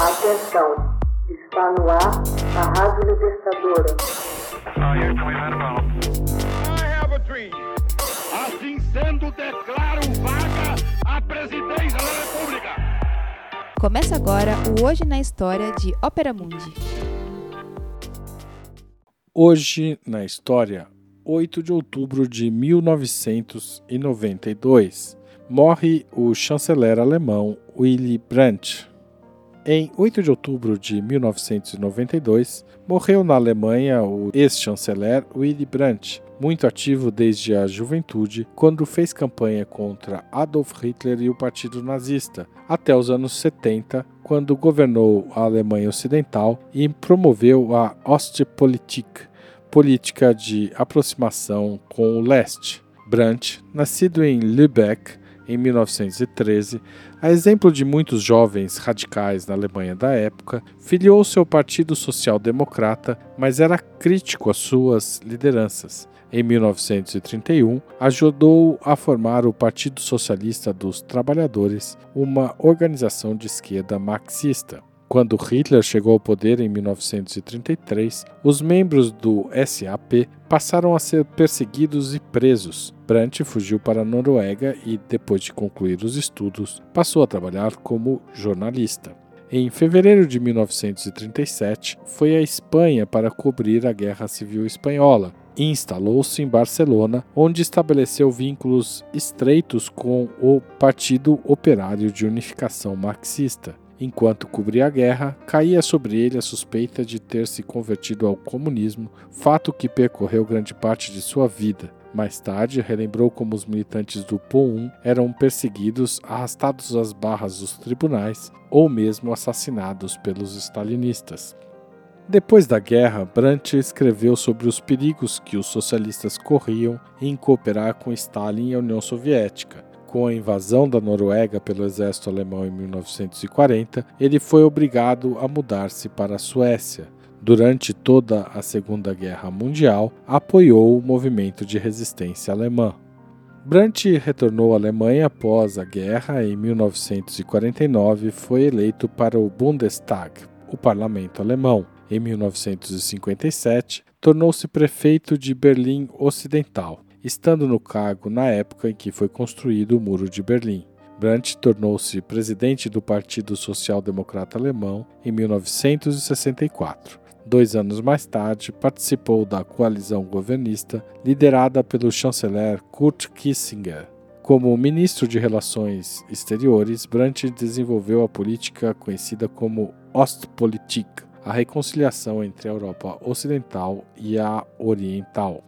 Atenção, está no ar a Rádio Libertadora. Assim sendo, declaro vaga a presidência da República. Começa agora o Hoje na História de Ópera Mundi. Hoje na História, 8 de outubro de 1992, morre o chanceler alemão Willy Brandt. Em 8 de outubro de 1992, morreu na Alemanha o ex-chanceler Willy Brandt, muito ativo desde a juventude, quando fez campanha contra Adolf Hitler e o Partido Nazista, até os anos 70, quando governou a Alemanha Ocidental e promoveu a Ostpolitik, política de aproximação com o leste. Brandt, nascido em Lübeck, em 1913, a exemplo de muitos jovens radicais na Alemanha da época, filiou-se ao Partido Social Democrata, mas era crítico às suas lideranças. Em 1931, ajudou a formar o Partido Socialista dos Trabalhadores, uma organização de esquerda marxista. Quando Hitler chegou ao poder em 1933, os membros do SAP passaram a ser perseguidos e presos. Brandt fugiu para a Noruega e, depois de concluir os estudos, passou a trabalhar como jornalista. Em fevereiro de 1937, foi à Espanha para cobrir a Guerra Civil Espanhola e instalou-se em Barcelona, onde estabeleceu vínculos estreitos com o Partido Operário de Unificação Marxista. Enquanto cobria a guerra, caía sobre ele a suspeita de ter se convertido ao comunismo, fato que percorreu grande parte de sua vida. Mais tarde, relembrou como os militantes do POUM eram perseguidos, arrastados às barras dos tribunais ou mesmo assassinados pelos stalinistas. Depois da guerra, Brandt escreveu sobre os perigos que os socialistas corriam em cooperar com Stalin e a União Soviética. Com a invasão da Noruega pelo exército alemão em 1940, ele foi obrigado a mudar-se para a Suécia. Durante toda a Segunda Guerra Mundial, apoiou o movimento de resistência alemã. Brandt retornou à Alemanha após a guerra em 1949 foi eleito para o Bundestag, o parlamento alemão. Em 1957, tornou-se prefeito de Berlim Ocidental estando no cargo na época em que foi construído o Muro de Berlim. Brandt tornou-se presidente do Partido Social Democrata Alemão em 1964. Dois anos mais tarde, participou da coalizão governista liderada pelo chanceler Kurt Kissinger. Como ministro de Relações Exteriores, Brandt desenvolveu a política conhecida como Ostpolitik, a reconciliação entre a Europa Ocidental e a Oriental.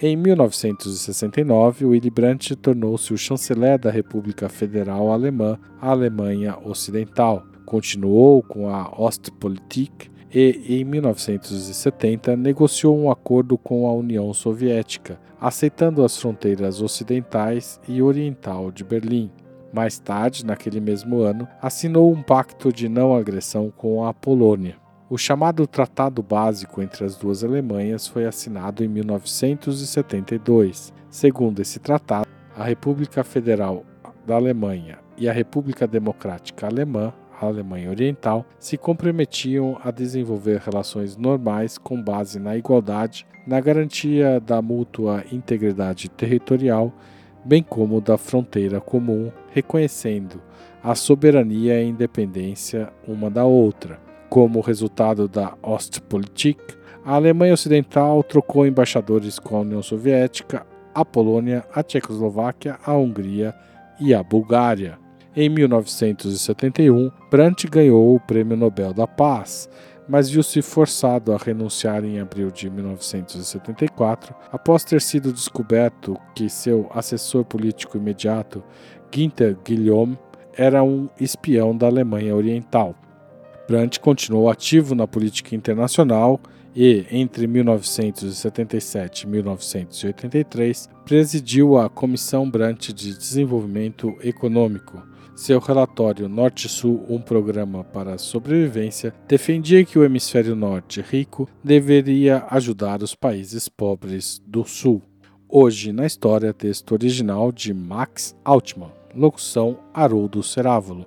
Em 1969, Willy Brandt tornou-se o chanceler da República Federal Alemã, a Alemanha Ocidental. Continuou com a Ostpolitik e, em 1970, negociou um acordo com a União Soviética, aceitando as fronteiras ocidentais e oriental de Berlim. Mais tarde, naquele mesmo ano, assinou um pacto de não agressão com a Polônia. O chamado Tratado Básico entre as duas Alemanhas foi assinado em 1972. Segundo esse tratado, a República Federal da Alemanha e a República Democrática Alemã, a Alemanha Oriental, se comprometiam a desenvolver relações normais com base na igualdade, na garantia da mútua integridade territorial, bem como da fronteira comum, reconhecendo a soberania e a independência uma da outra. Como resultado da Ostpolitik, a Alemanha Ocidental trocou embaixadores com a União Soviética, a Polônia, a Tchecoslováquia, a Hungria e a Bulgária. Em 1971, Brandt ganhou o Prêmio Nobel da Paz, mas viu-se forçado a renunciar em abril de 1974, após ter sido descoberto que seu assessor político imediato, Günther Guillaume, era um espião da Alemanha Oriental. Brandt continuou ativo na política internacional e, entre 1977 e 1983, presidiu a Comissão Brandt de Desenvolvimento Econômico. Seu relatório Norte-Sul, um programa para a sobrevivência, defendia que o hemisfério norte rico deveria ajudar os países pobres do Sul. Hoje na história, texto original de Max Altman, locução Haroldo Cerávulo,